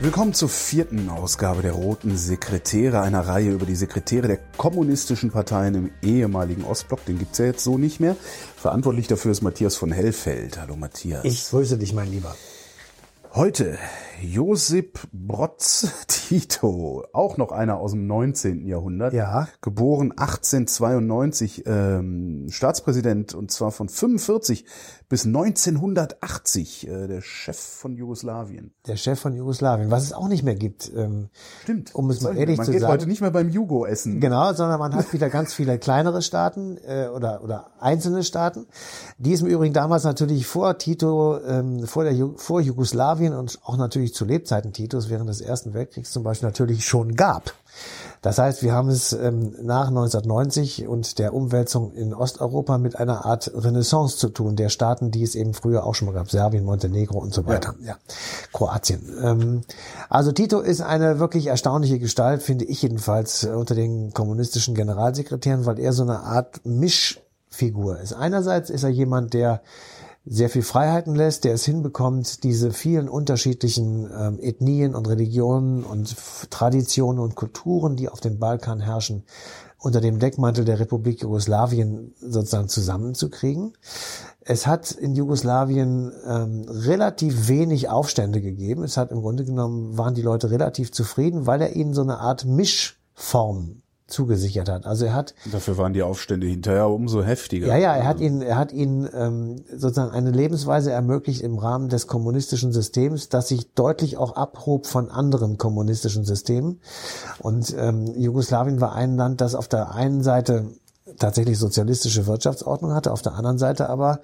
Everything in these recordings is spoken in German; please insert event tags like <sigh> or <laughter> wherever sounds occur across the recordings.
Willkommen zur vierten Ausgabe der Roten Sekretäre, einer Reihe über die Sekretäre der kommunistischen Parteien im ehemaligen Ostblock. Den gibt's ja jetzt so nicht mehr. Verantwortlich dafür ist Matthias von Hellfeld. Hallo Matthias. Ich grüße dich, mein Lieber. Heute Josip Brotz <laughs> Tito, auch noch einer aus dem 19. Jahrhundert. Ja. Geboren 1892, ähm, Staatspräsident und zwar von 45 bis 1980, äh, der Chef von Jugoslawien. Der Chef von Jugoslawien, was es auch nicht mehr gibt. Ähm, Stimmt. Um es mal ehrlich man zu geht sagen. heute nicht mehr beim Jugo essen. Genau, sondern man hat wieder ganz viele kleinere Staaten äh, oder oder einzelne Staaten, die es im Übrigen damals natürlich vor Tito, ähm, vor der vor Jugoslawien und auch natürlich zu Lebzeiten Titos während des Ersten Weltkriegs zum Beispiel natürlich schon gab. Das heißt, wir haben es ähm, nach 1990 und der Umwälzung in Osteuropa mit einer Art Renaissance zu tun, der Staaten, die es eben früher auch schon mal gab, Serbien, Montenegro und so weiter, ja, Kroatien. Ähm, also Tito ist eine wirklich erstaunliche Gestalt, finde ich jedenfalls, äh, unter den kommunistischen Generalsekretären, weil er so eine Art Mischfigur ist. Einerseits ist er jemand, der sehr viel Freiheiten lässt, der es hinbekommt, diese vielen unterschiedlichen ähm, Ethnien und Religionen und Traditionen und Kulturen, die auf dem Balkan herrschen, unter dem Deckmantel der Republik Jugoslawien sozusagen zusammenzukriegen. Es hat in Jugoslawien ähm, relativ wenig Aufstände gegeben. Es hat im Grunde genommen, waren die Leute relativ zufrieden, weil er ihnen so eine Art Mischform zugesichert hat. Also er hat Dafür waren die Aufstände hinterher umso heftiger. ja, ja, er hat ihnen, er hat ihnen ähm, sozusagen eine Lebensweise ermöglicht im Rahmen des kommunistischen Systems, das sich deutlich auch abhob von anderen kommunistischen Systemen. Und ähm, Jugoslawien war ein Land, das auf der einen Seite tatsächlich sozialistische Wirtschaftsordnung hatte, auf der anderen Seite aber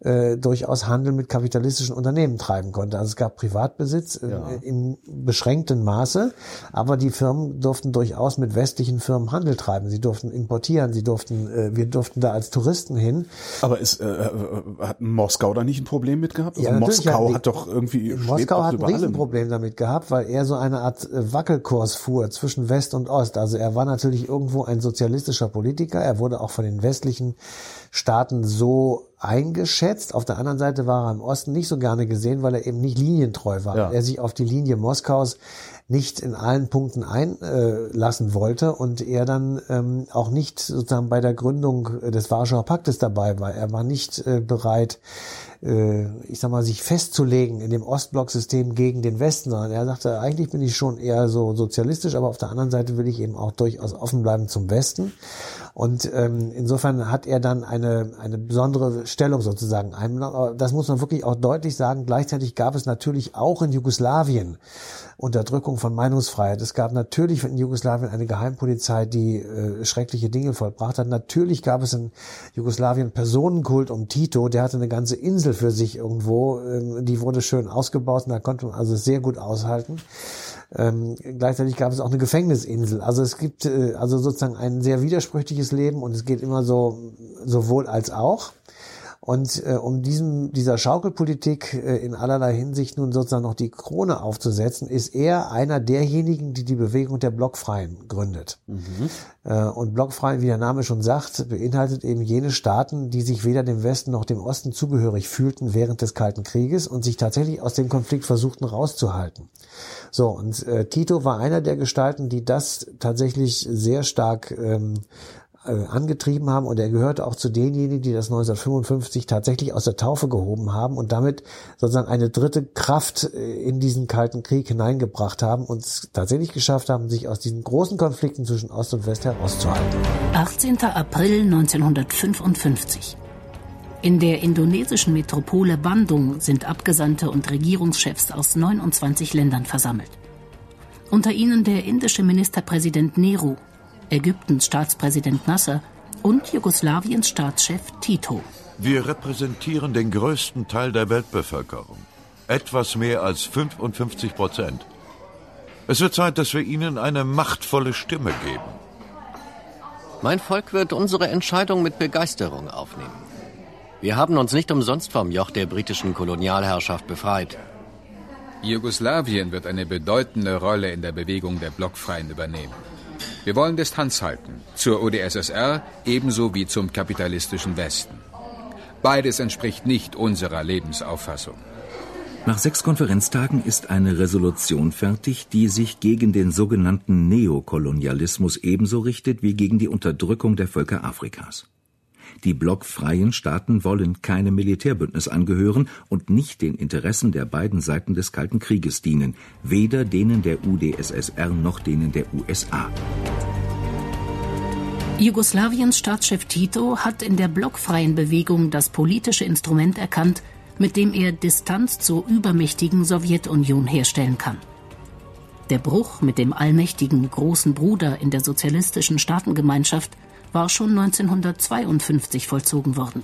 äh, durchaus Handel mit kapitalistischen Unternehmen treiben konnte. Also es gab Privatbesitz äh, Ja. im beschränkten Maße, aber die Firmen durften durchaus mit westlichen Firmen Handel treiben. Sie durften importieren, sie durften, äh, wir durften da als Touristen hin. Aber ist, äh, äh, hat Moskau da nicht ein Problem mit gehabt? Also Ja, Moskau die- hat doch irgendwie Moskau hat ein. Riesenproblem damit gehabt, weil er so eine Art äh, Wackelkurs fuhr zwischen West und Ost. Also er war natürlich irgendwo ein sozialistischer Politiker. Er wurde auch von den westlichen Staaten so eingeschätzt. Auf der anderen Seite war er im Osten nicht so gerne gesehen, weil er eben nicht linientreu war. Ja. Er sich auf die Linie Moskaus nicht in allen Punkten einlassen wollte und er dann ähm, auch nicht sozusagen bei der Gründung des Warschauer Paktes dabei war. Er war nicht äh, bereit, äh, ich sag mal, sich festzulegen in dem Ostblocksystem gegen den Westen, sondern er sagte, eigentlich bin ich schon eher so sozialistisch, aber auf der anderen Seite will ich eben auch durchaus offen bleiben zum Westen. Und ähm, insofern hat er dann eine, eine besondere Stellung sozusagen das muss man wirklich auch deutlich sagen. Gleichzeitig gab es natürlich auch in Jugoslawien Unterdrückung von Meinungsfreiheit. Es gab natürlich in Jugoslawien eine Geheimpolizei, die äh, schreckliche Dinge vollbracht hat. Natürlich gab es in Jugoslawien Personenkult um Tito. Der hatte eine ganze Insel für sich irgendwo. Ähm, die wurde schön ausgebaut und da konnte man also sehr gut aushalten. Ähm, gleichzeitig gab es auch eine Gefängnisinsel. Also es gibt äh, also sozusagen ein sehr widersprüchliches Leben und es geht immer so sowohl als auch. Und äh, um diesem, dieser Schaukelpolitik äh, in allerlei Hinsicht nun sozusagen noch die Krone aufzusetzen, ist er einer derjenigen, die die Bewegung der Blockfreien gründet. Äh, und Blockfreien, wie der Name schon sagt, beinhaltet eben jene Staaten, die sich weder dem Westen noch dem Osten zugehörig fühlten während des Kalten Krieges und sich tatsächlich aus dem Konflikt versuchten rauszuhalten. So, und äh, Tito war einer der Gestalten, die das tatsächlich sehr stark ähm, äh, angetrieben haben und er gehörte auch zu denjenigen, die das 1955 tatsächlich aus der Taufe gehoben haben und damit sozusagen eine dritte Kraft äh, in diesen Kalten Krieg hineingebracht haben und es tatsächlich geschafft haben, sich aus diesen großen Konflikten zwischen Ost und West herauszuhalten. 18. April 1955. In der indonesischen Metropole Bandung sind Abgesandte und Regierungschefs aus 29 Ländern versammelt. Unter ihnen der indische Ministerpräsident Nehru, Ägyptens Staatspräsident Nasser und Jugoslawiens Staatschef Tito. Wir repräsentieren den größten Teil der Weltbevölkerung. Etwas mehr als 55 Prozent. Es wird Zeit, dass wir ihnen eine machtvolle Stimme geben. Mein Volk wird unsere Entscheidung mit Begeisterung aufnehmen. Wir haben uns nicht umsonst vom Joch der britischen Kolonialherrschaft befreit. Jugoslawien wird eine bedeutende Rolle in der Bewegung der Blockfreien übernehmen. Wir wollen Distanz halten zur UdSSR ebenso wie zum kapitalistischen Westen. Beides entspricht nicht unserer Lebensauffassung. Nach sechs Konferenztagen ist eine Resolution fertig, die sich gegen den sogenannten Neokolonialismus ebenso richtet wie gegen die Unterdrückung der Völker Afrikas. Die blockfreien Staaten wollen keinem Militärbündnis angehören und nicht den Interessen der beiden Seiten des Kalten Krieges dienen, weder denen der UdSSR noch denen der USA. Jugoslawiens Staatschef Tito hat in der blockfreien Bewegung das politische Instrument erkannt, mit dem er Distanz zur übermächtigen Sowjetunion herstellen kann. Der Bruch mit dem allmächtigen großen Bruder in der sozialistischen Staatengemeinschaft war schon 1952 vollzogen worden.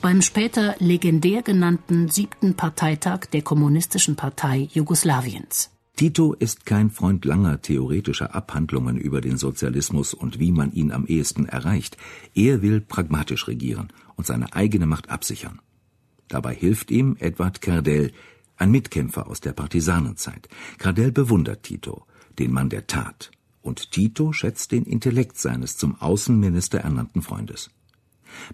Beim später legendär genannten siebten Parteitag der Kommunistischen Partei Jugoslawiens. Tito ist kein Freund langer theoretischer Abhandlungen über den Sozialismus und wie man ihn am ehesten erreicht. Er will pragmatisch regieren und seine eigene Macht absichern. Dabei hilft ihm Edward Kerdell, ein Mitkämpfer aus der Partisanenzeit. Kardell bewundert Tito, den Mann der Tat, und Tito schätzt den Intellekt seines zum Außenminister ernannten Freundes.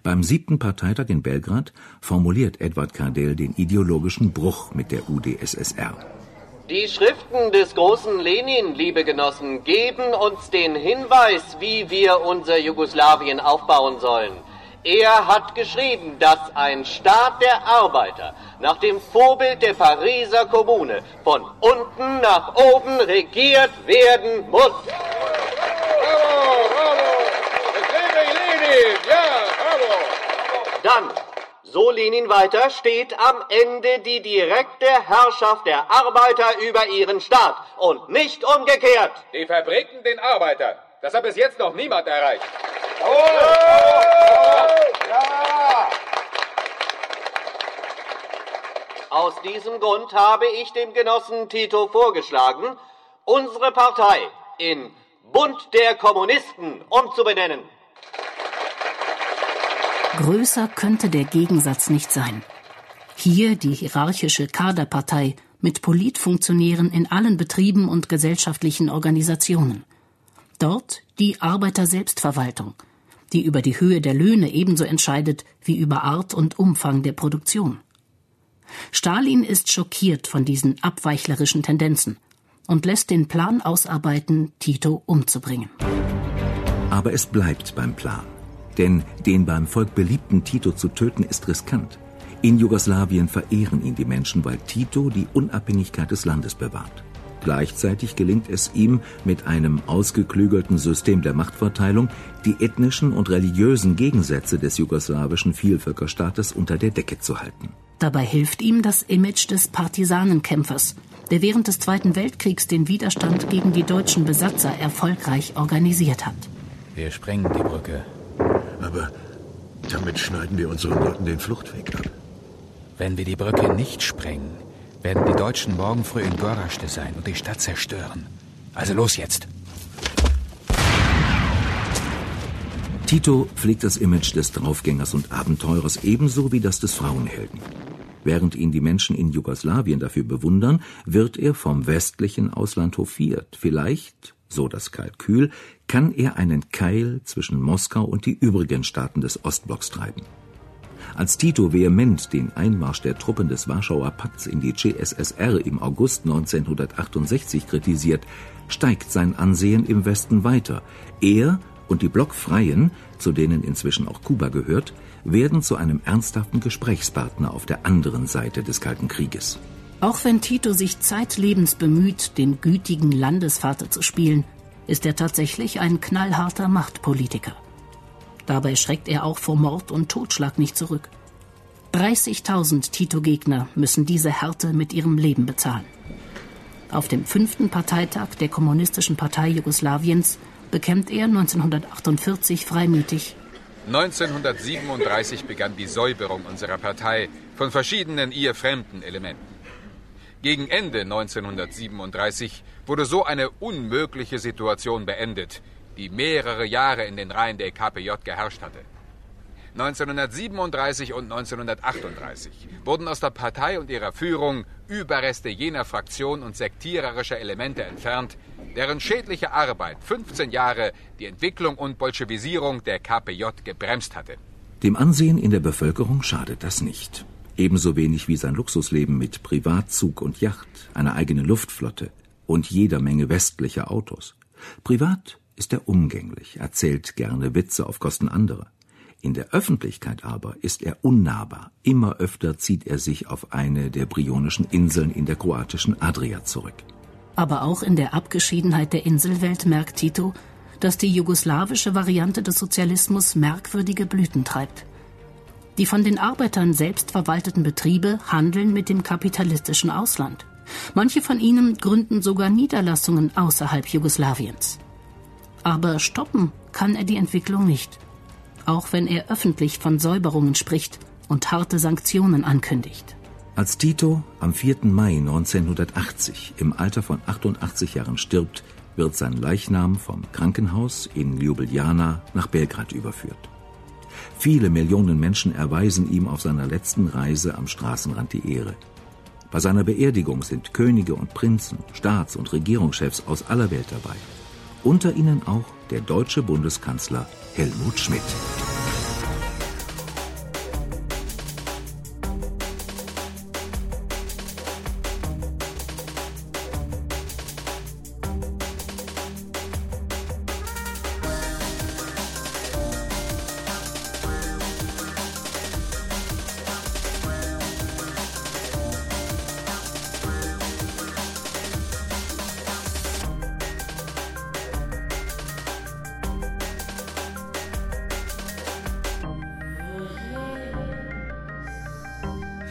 Beim siebten Parteitag in Belgrad formuliert Edward Kardell den ideologischen Bruch mit der UdSSR. Die Schriften des großen Lenin, liebe Genossen, geben uns den Hinweis, wie wir unser Jugoslawien aufbauen sollen. Er hat geschrieben, dass ein Staat der Arbeiter nach dem Vorbild der Pariser Kommune von unten nach oben regiert werden muss. Bravo, bravo! Es lebe Lenin! Ja, bravo! Dann so Lenin weiter, steht am Ende die direkte Herrschaft der Arbeiter über ihren Staat und nicht umgekehrt. Die Fabriken den Arbeitern. Das hat bis jetzt noch niemand erreicht. Aus diesem Grund habe ich dem Genossen Tito vorgeschlagen, unsere Partei in Bund der Kommunisten umzubenennen. Größer könnte der Gegensatz nicht sein. Hier die hierarchische Kaderpartei mit Politfunktionären in allen Betrieben und gesellschaftlichen Organisationen. Dort die Arbeiter-Selbstverwaltung, die über die Höhe der Löhne ebenso entscheidet wie über Art und Umfang der Produktion. Stalin ist schockiert von diesen abweichlerischen Tendenzen und lässt den Plan ausarbeiten, Tito umzubringen. Aber es bleibt beim Plan. Denn den beim Volk beliebten Tito zu töten ist riskant. In Jugoslawien verehren ihn die Menschen, weil Tito die Unabhängigkeit des Landes bewahrt. Gleichzeitig gelingt es ihm, mit einem ausgeklügelten System der Machtverteilung die ethnischen und religiösen Gegensätze des jugoslawischen Vielvölkerstaates unter der Decke zu halten. Dabei hilft ihm das Image des Partisanenkämpfers, der während des Zweiten Weltkriegs den Widerstand gegen die deutschen Besatzer erfolgreich organisiert hat. Wir sprengen die Brücke. Aber damit schneiden wir unseren Leuten den Fluchtweg ab. Wenn wir die Brücke nicht sprengen, werden die Deutschen morgen früh in Goraste sein und die Stadt zerstören. Also los jetzt. Tito pflegt das Image des Draufgängers und Abenteurers ebenso wie das des Frauenhelden. Während ihn die Menschen in Jugoslawien dafür bewundern, wird er vom westlichen Ausland hofiert. Vielleicht, so das Kalkül, kann er einen Keil zwischen Moskau und die übrigen Staaten des Ostblocks treiben. Als Tito vehement den Einmarsch der Truppen des Warschauer Pakts in die CSSR im August 1968 kritisiert, steigt sein Ansehen im Westen weiter. Er und die Blockfreien, zu denen inzwischen auch Kuba gehört, werden zu einem ernsthaften Gesprächspartner auf der anderen Seite des Kalten Krieges. Auch wenn Tito sich zeitlebens bemüht, den gütigen Landesvater zu spielen, ist er tatsächlich ein knallharter Machtpolitiker. Dabei schreckt er auch vor Mord und Totschlag nicht zurück. 30.000 Tito-Gegner müssen diese Härte mit ihrem Leben bezahlen. Auf dem fünften Parteitag der Kommunistischen Partei Jugoslawiens bekennt er 1948 freimütig 1937 begann die Säuberung unserer Partei von verschiedenen ihr fremden Elementen. Gegen Ende 1937 wurde so eine unmögliche Situation beendet, die mehrere Jahre in den Reihen der KPJ geherrscht hatte. 1937 und 1938 wurden aus der Partei und ihrer Führung Überreste jener Fraktion und sektiererischer Elemente entfernt, deren schädliche Arbeit 15 Jahre die Entwicklung und Bolschewisierung der KPJ gebremst hatte. Dem Ansehen in der Bevölkerung schadet das nicht. Ebenso wenig wie sein Luxusleben mit Privatzug und Yacht, einer eigenen Luftflotte und jeder Menge westlicher Autos. Privat ist er umgänglich, erzählt gerne Witze auf Kosten anderer. In der Öffentlichkeit aber ist er unnahbar. Immer öfter zieht er sich auf eine der brionischen Inseln in der kroatischen Adria zurück. Aber auch in der Abgeschiedenheit der Inselwelt merkt Tito, dass die jugoslawische Variante des Sozialismus merkwürdige Blüten treibt. Die von den Arbeitern selbst verwalteten Betriebe handeln mit dem kapitalistischen Ausland. Manche von ihnen gründen sogar Niederlassungen außerhalb Jugoslawiens. Aber stoppen kann er die Entwicklung nicht, auch wenn er öffentlich von Säuberungen spricht und harte Sanktionen ankündigt. Als Tito am 4. Mai 1980 im Alter von 88 Jahren stirbt, wird sein Leichnam vom Krankenhaus in Ljubljana nach Belgrad überführt. Viele Millionen Menschen erweisen ihm auf seiner letzten Reise am Straßenrand die Ehre. Bei seiner Beerdigung sind Könige und Prinzen, Staats- und Regierungschefs aus aller Welt dabei. Unter ihnen auch der deutsche Bundeskanzler Helmut Schmidt.